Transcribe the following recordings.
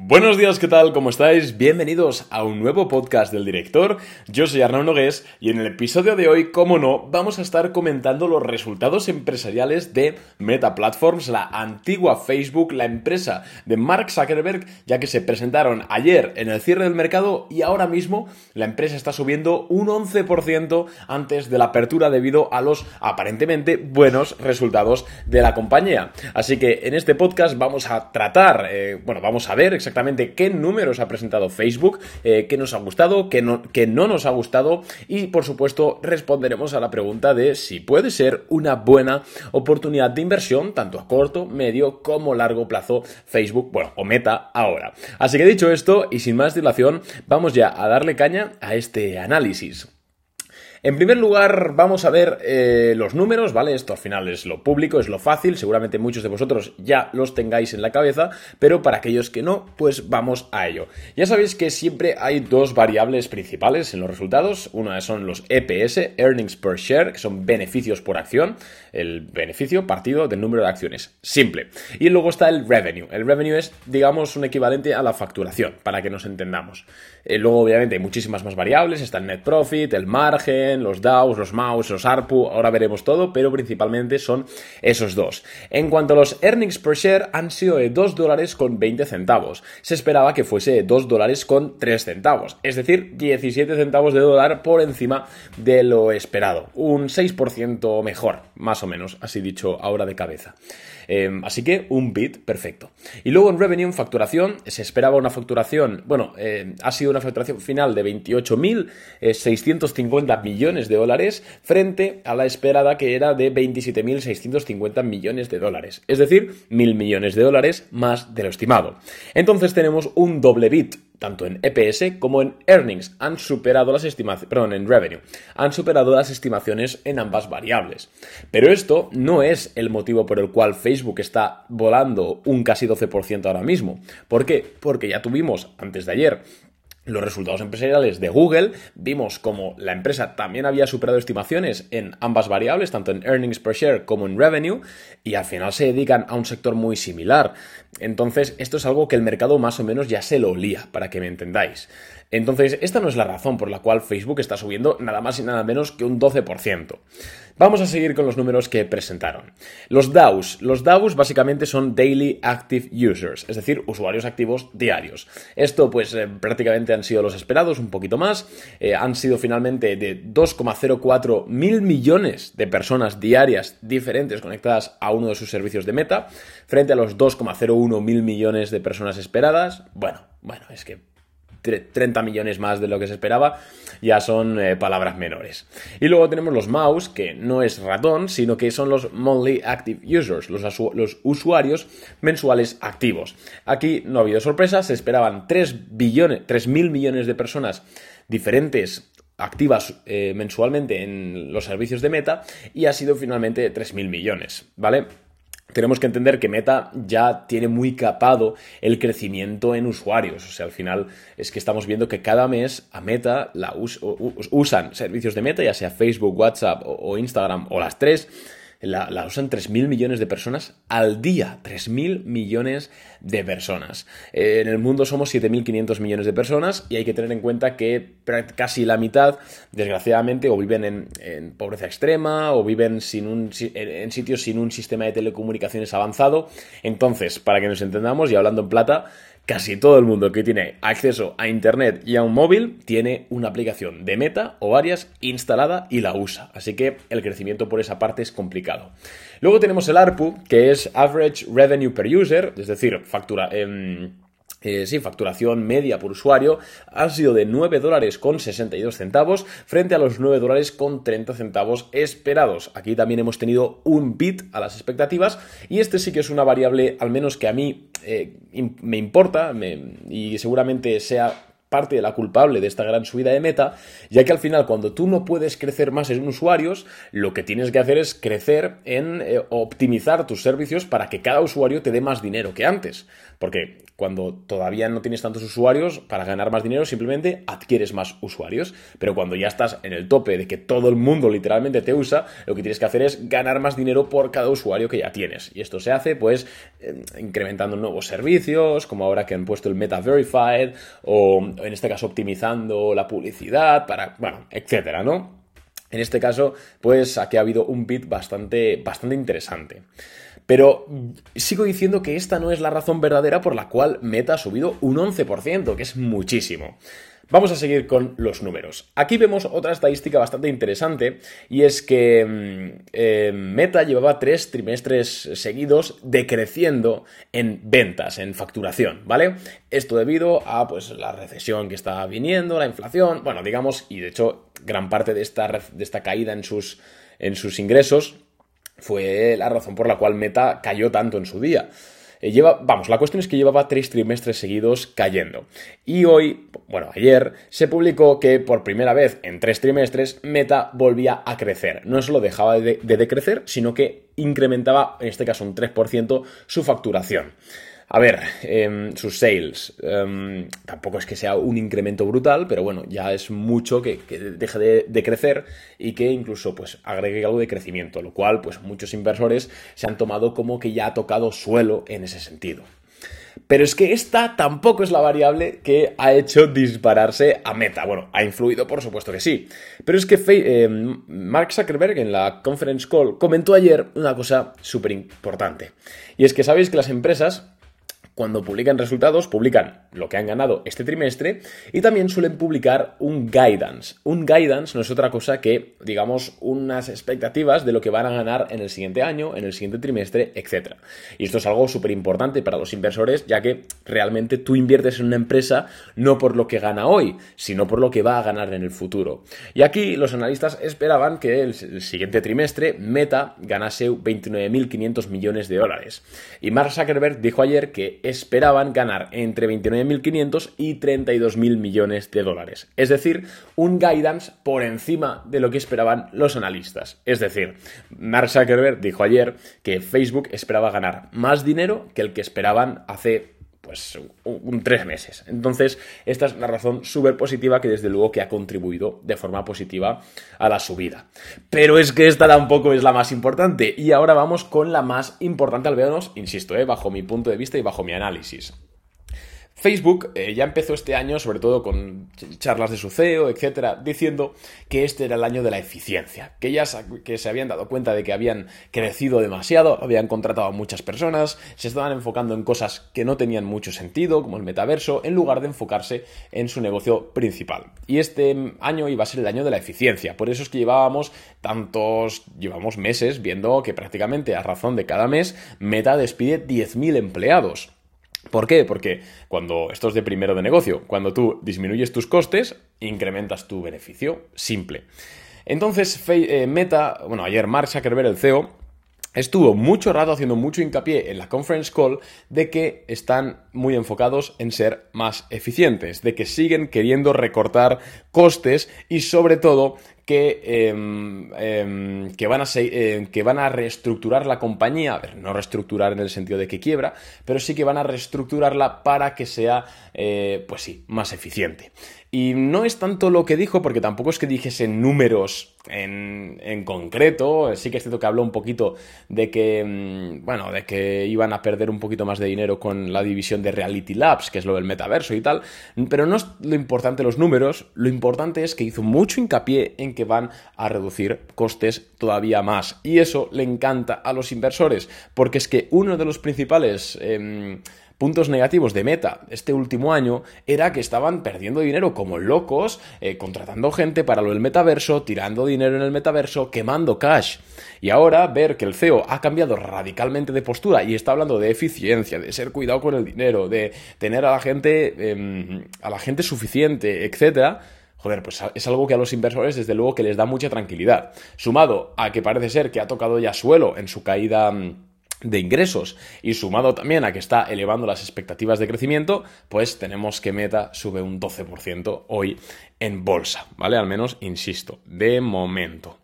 Buenos días, ¿qué tal? ¿Cómo estáis? Bienvenidos a un nuevo podcast del director. Yo soy Arnaud Nogués y en el episodio de hoy, como no, vamos a estar comentando los resultados empresariales de Meta Platforms, la antigua Facebook, la empresa de Mark Zuckerberg, ya que se presentaron ayer en el cierre del mercado y ahora mismo la empresa está subiendo un 11% antes de la apertura debido a los aparentemente buenos resultados de la compañía. Así que en este podcast vamos a tratar, eh, bueno, vamos a ver exactamente exactamente qué números ha presentado Facebook, eh, qué nos ha gustado, qué no, qué no nos ha gustado y por supuesto responderemos a la pregunta de si puede ser una buena oportunidad de inversión tanto a corto, medio como largo plazo Facebook, bueno, o Meta ahora. Así que dicho esto y sin más dilación, vamos ya a darle caña a este análisis. En primer lugar, vamos a ver eh, los números, ¿vale? Esto al final es lo público, es lo fácil, seguramente muchos de vosotros ya los tengáis en la cabeza, pero para aquellos que no, pues vamos a ello. Ya sabéis que siempre hay dos variables principales en los resultados, una son los EPS, Earnings Per Share, que son beneficios por acción, el beneficio partido del número de acciones, simple. Y luego está el revenue, el revenue es, digamos, un equivalente a la facturación, para que nos entendamos. Eh, luego, obviamente, hay muchísimas más variables, está el net profit, el margen, los DAOs, los MAUs, los ARPU, ahora veremos todo, pero principalmente son esos dos. En cuanto a los earnings per share, han sido de 2 dólares con 20 centavos. Se esperaba que fuese de 2 dólares con 3 centavos, es decir, 17 centavos de dólar por encima de lo esperado. Un 6% mejor, más o menos, así dicho ahora de cabeza. Em, así que un bit perfecto. Y luego en revenue, en facturación, se esperaba una facturación, bueno, eh, ha sido una facturación final de 28.650 millones de dólares frente a la esperada que era de 27.650 millones de dólares. Es decir, mil millones de dólares más de lo estimado. Entonces tenemos un doble bit tanto en EPS como en earnings, han superado las estimaciones, perdón, en revenue, han superado las estimaciones en ambas variables. Pero esto no es el motivo por el cual Facebook está volando un casi 12% ahora mismo. ¿Por qué? Porque ya tuvimos antes de ayer los resultados empresariales de Google, vimos como la empresa también había superado estimaciones en ambas variables, tanto en earnings per share como en revenue, y al final se dedican a un sector muy similar. Entonces, esto es algo que el mercado más o menos ya se lo olía, para que me entendáis. Entonces, esta no es la razón por la cual Facebook está subiendo nada más y nada menos que un 12%. Vamos a seguir con los números que presentaron. Los DAOs. Los DAOs básicamente son Daily Active Users, es decir, usuarios activos diarios. Esto pues eh, prácticamente han sido los esperados, un poquito más. Eh, han sido finalmente de 2,04 mil millones de personas diarias diferentes conectadas a uno de sus servicios de meta, frente a los 2,01 mil millones de personas esperadas. Bueno, bueno, es que 30 millones más de lo que se esperaba, ya son eh, palabras menores. Y luego tenemos los mouse, que no es ratón, sino que son los monthly active users, los, los usuarios mensuales activos. Aquí no ha habido sorpresa, se esperaban 3 billones, 3 mil millones de personas diferentes activas eh, mensualmente en los servicios de Meta y ha sido finalmente 3.000 millones, ¿vale? Tenemos que entender que Meta ya tiene muy capado el crecimiento en usuarios. O sea, al final es que estamos viendo que cada mes a Meta la usan servicios de Meta, ya sea Facebook, WhatsApp o Instagram o las tres la, usan 3.000 millones de personas al día. 3.000 millones de personas. Eh, en el mundo somos 7.500 millones de personas y hay que tener en cuenta que casi la mitad, desgraciadamente, o viven en, pobreza extrema o viven sin un, en sitios sin un sistema de telecomunicaciones avanzado. Entonces, para que nos entendamos y hablando en plata, Casi todo el mundo que tiene acceso a Internet y a un móvil tiene una aplicación de Meta o varias instalada y la usa. Así que el crecimiento por esa parte es complicado. Luego tenemos el ARPU, que es Average Revenue Per User, es decir, factura... Em, eh, sí, facturación media por usuario ha sido de 9 dólares con 62 centavos frente a los 9 dólares con 30 centavos esperados. Aquí también hemos tenido un bit a las expectativas y este sí que es una variable, al menos que a mí eh, me importa y seguramente sea parte de la culpable de esta gran subida de meta, ya que al final cuando tú no puedes crecer más en usuarios, lo que tienes que hacer es crecer en eh, optimizar tus servicios para que cada usuario te dé más dinero que antes. Porque cuando todavía no tienes tantos usuarios, para ganar más dinero simplemente adquieres más usuarios. Pero cuando ya estás en el tope de que todo el mundo literalmente te usa, lo que tienes que hacer es ganar más dinero por cada usuario que ya tienes. Y esto se hace pues eh, incrementando nuevos servicios, como ahora que han puesto el Meta Verified, o en este caso optimizando la publicidad, para, bueno, etcétera, ¿no? En este caso, pues aquí ha habido un bit bastante, bastante interesante. Pero sigo diciendo que esta no es la razón verdadera por la cual Meta ha subido un 11%, que es muchísimo. Vamos a seguir con los números. Aquí vemos otra estadística bastante interesante y es que mm, eh, Meta llevaba tres trimestres seguidos decreciendo en ventas, en facturación, ¿vale? Esto debido a pues la recesión que está viniendo, la inflación, bueno, digamos, y de hecho gran parte de esta, de esta caída en sus, en sus ingresos fue la razón por la cual Meta cayó tanto en su día. Eh, lleva, vamos, la cuestión es que llevaba tres trimestres seguidos cayendo. Y hoy, bueno, ayer, se publicó que por primera vez en tres trimestres Meta volvía a crecer. No solo dejaba de decrecer, sino que incrementaba, en este caso un 3%, su facturación. A ver, em, sus sales. Em, tampoco es que sea un incremento brutal, pero bueno, ya es mucho que, deje de, crecer y que incluso pues agregue algo de crecimiento, lo cual pues muchos inversores se han tomado como que ya ha tocado suelo en ese sentido. Pero es que esta tampoco es la variable que ha hecho dispararse a Meta. Bueno, ha influido, por supuesto que sí. Pero es que em, Mark Zuckerberg en la conference call comentó ayer una cosa súper importante. Y es que sabéis que las empresas cuando publican resultados, publican lo que han ganado este trimestre y también suelen publicar un guidance. Un guidance no es otra cosa que, digamos, unas expectativas de lo que van a ganar en el siguiente año, en el siguiente trimestre, etc. Y esto es algo súper importante para los inversores, ya que realmente tú inviertes en una empresa no por lo que gana hoy, sino por lo que va a ganar en el futuro. Y aquí los analistas esperaban que el, siguiente trimestre Meta ganase 29.500 millones de dólares. Y Mark Zuckerberg dijo ayer que esperaban ganar entre 29.500 y 32.000 millones de dólares. Es decir, un guidance por encima de lo que esperaban los analistas. Es decir, Mark Zuckerberg dijo ayer que Facebook esperaba ganar más dinero que el que esperaban hace pues un, tres meses. Entonces, esta es una razón súper positiva que desde luego que ha contribuido de forma positiva a la subida. Pero es que esta tampoco es la más importante. Y ahora vamos con la más importante al menos, insisto, eh, bajo mi punto de vista y bajo mi análisis. Facebook eh, ya empezó este año, sobre todo con charlas de su CEO, etcétera, diciendo que este era el año de la eficiencia, que ya que se habían dado cuenta de que habían crecido demasiado, habían contratado a muchas personas, se estaban enfocando en cosas que no tenían mucho sentido, como el metaverso, en lugar de enfocarse en su negocio principal. Y este año iba a ser el año de la eficiencia, por eso es que llevábamos tantos, llevamos meses viendo que prácticamente a razón de cada mes Meta despide 10.000 empleados. ¿Por qué? Porque cuando esto es de primero de negocio, cuando tú disminuyes tus costes, incrementas tu beneficio. Simple. Entonces, eh, Meta, bueno, ayer Mark Zuckerberg, el CEO, estuvo mucho rato haciendo mucho hincapié en la conference call de que están muy enfocados en ser más eficientes, de que siguen queriendo recortar costes y sobre todo que, em, em, que, van a em, que van a reestructurar la compañía, a ver, no reestructurar en el sentido de que quiebra, pero sí que van a reestructurarla para que sea, eh, pues sí, más eficiente. Y no es tanto lo que dijo, porque tampoco es que dijese números en, en concreto. Sí que es cierto que habló un poquito de que, mm, bueno, de que iban a perder un poquito más de dinero con la división de Reality Labs, que es lo del metaverso y tal. Pero no es lo importante los números, lo importante es que hizo mucho hincapié en que van a reducir costes todavía más. Y eso le encanta a los inversores, porque es que uno de los principales... Em, puntos negativos de Meta este último año era que estaban perdiendo dinero como locos, eh, contratando gente para lo del metaverso, tirando dinero en el metaverso, quemando cash. Y ahora ver que el CEO ha cambiado radicalmente de postura y está hablando de eficiencia, de ser cuidado con el dinero, de tener a la gente, em, a la gente suficiente, etcétera, joder, pues es algo que a los inversores desde luego que les da mucha tranquilidad. Sumado a que parece ser que ha tocado ya suelo en su caída mm, de ingresos y sumado también a que está elevando las expectativas de crecimiento, pues tenemos que Meta sube un 12% hoy en bolsa, ¿vale? Al menos, insisto, de momento.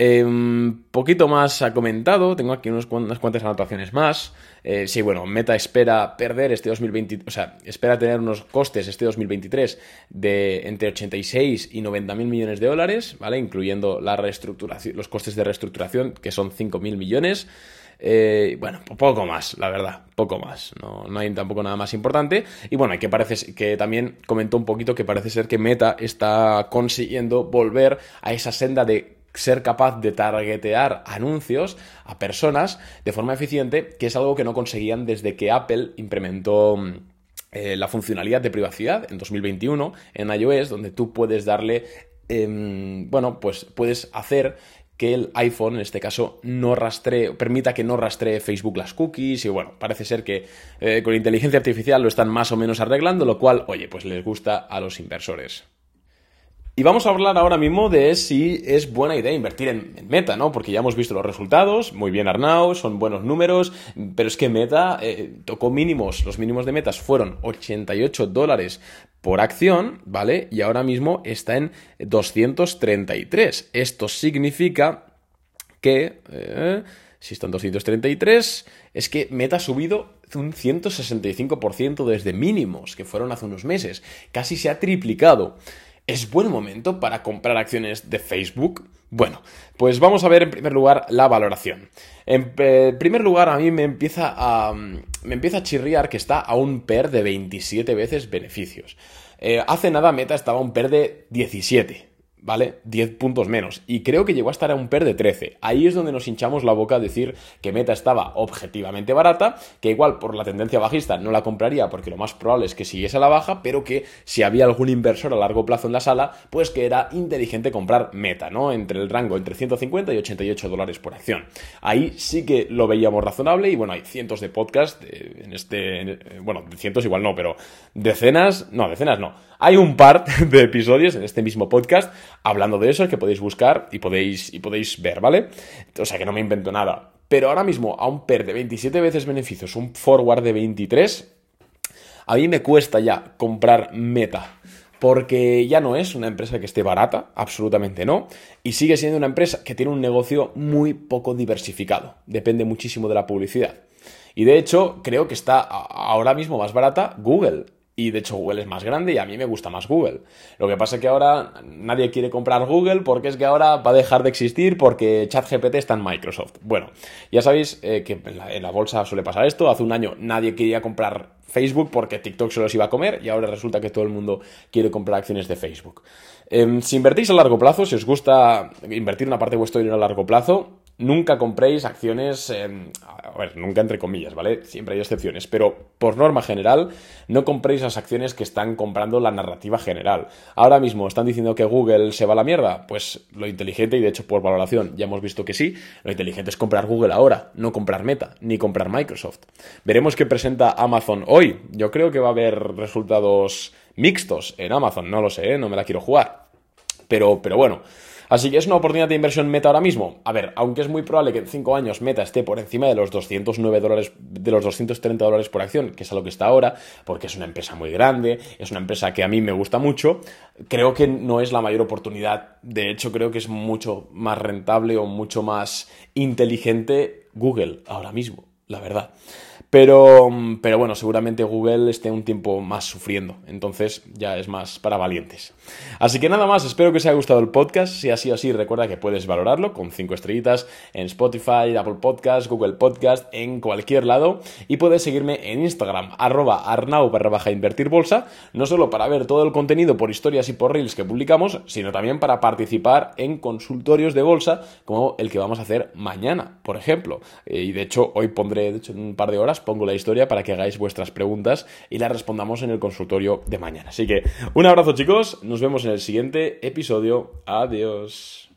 Um, poquito más ha comentado, tengo aquí unas cuantas anotaciones más. Eh, sí, bueno, Meta espera perder este 2020, o sea, espera tener unos costes este 2023 de entre 86 y 90 mil millones de dólares, ¿vale? Incluyendo la reestructuración, los costes de reestructuración, que son 5 mil millones. Eh, bueno, poco más, la verdad, poco más. No, no, hay tampoco nada más importante. Y bueno, que parece que también comentó un poquito que parece ser que Meta está consiguiendo volver a esa senda de ser capaz de targetear anuncios a personas de forma eficiente, que es algo que no conseguían desde que Apple implementó mm, eh, la funcionalidad de privacidad en 2021 en iOS, donde tú puedes darle, em, bueno, pues puedes hacer que el iPhone, en este caso, no rastree, permita que no rastree Facebook las cookies y bueno, parece ser que eh, con inteligencia artificial lo están más o menos arreglando, lo cual, oye, pues les gusta a los inversores. Y vamos a hablar ahora mismo de si es buena idea invertir en, Meta, ¿no? Porque ya hemos visto los resultados, muy bien Arnau, son buenos números, pero es que Meta eh, tocó mínimos, los mínimos de Metas fueron 88 dólares por acción, ¿vale? Y ahora mismo está en 233. Esto significa que... Eh, si está en 233, es que Meta ha subido un 165% desde mínimos, que fueron hace unos meses. Casi se ha triplicado. ¿Es buen momento para comprar acciones de Facebook? Bueno, pues vamos a ver en primer lugar la valoración. En primer lugar, a mí me empieza a, me empieza a chirriar que está a un PER de 27 veces beneficios. Eh, hace nada Meta estaba a un PER de 17. ¿Vale? 10 puntos menos. Y creo que llegó a estar a un PER de 13. Ahí es donde nos hinchamos la boca a decir que Meta estaba objetivamente barata, que igual por la tendencia bajista no la compraría porque lo más probable es que siguiese a la baja, pero que si había algún inversor a largo plazo en la sala, pues que era inteligente comprar Meta, ¿no? Entre el rango entre 150 y 88 dólares por acción. Ahí sí que lo veíamos razonable y bueno, hay cientos de podcasts en este, bueno, cientos igual no, pero decenas, no, decenas no hay un par de episodios en este mismo podcast hablando de eso que podéis buscar y podéis, y podéis ver, ¿vale? O sea que no me invento nada. Pero ahora mismo, a un PER de 27 veces beneficios, un forward de 23, a mí me cuesta ya comprar Meta. Porque ya no es una empresa que esté barata, absolutamente no, y sigue siendo una empresa que tiene un negocio muy poco diversificado, depende muchísimo de la publicidad. Y de hecho, creo que está ahora mismo más barata Google. Y de hecho Google es más grande y a mí me gusta más Google. Lo que pasa es que ahora nadie quiere comprar Google porque es que ahora va a dejar de existir porque ChatGPT está en Microsoft. Bueno, ya sabéis eh, que en la, bolsa suele pasar esto. Hace un año nadie quería comprar Facebook porque TikTok se los iba a comer y ahora resulta que todo el mundo quiere comprar acciones de Facebook. Em, si invertís a largo plazo, si os gusta invertir una parte de vuestro dinero a largo plazo, nunca compréis acciones, a ver, nunca entre comillas, ¿vale? Siempre hay excepciones, pero por norma general, no compréis las acciones que están comprando la narrativa general. Ahora mismo están diciendo que Google se va a la mierda, pues lo inteligente, y de hecho por valoración ya hemos visto que sí, lo inteligente es comprar Google ahora, no comprar Meta, ni comprar Microsoft. Veremos qué presenta Amazon hoy. Yo creo que va a haber resultados mixtos en Amazon, no lo sé, ¿eh? no me la quiero jugar. Pero, pero bueno. Así que es una oportunidad de inversión Meta ahora mismo. A ver, aunque es muy probable que en 5 años Meta esté por encima de los 209 dólares, de los 230 dólares por acción, que es a lo que está ahora, porque es una empresa muy grande, es una empresa que a mí me gusta mucho, creo que no es la mayor oportunidad. De hecho, creo que es mucho más rentable o mucho más inteligente Google ahora mismo, la verdad. Pero, pero bueno, seguramente Google esté un tiempo más sufriendo, entonces ya es más para valientes. Así que nada más, espero que os haya gustado el podcast. Si ha sido así, recuerda que puedes valorarlo con 5 estrellitas en Spotify, Apple Podcast, Google Podcast, en cualquier lado. Y puedes seguirme en Instagram, arroba arnau invertir bolsa, no solo para ver todo el contenido por historias y por reels que publicamos, sino también para participar en consultorios de bolsa como el que vamos a hacer mañana, por ejemplo. Eh, y de hecho, hoy pondré, de hecho, en un par de horas, pongo la historia para que hagáis vuestras preguntas y las respondamos en el consultorio de mañana. Así que un abrazo chicos, nos vemos en el siguiente episodio. Adiós.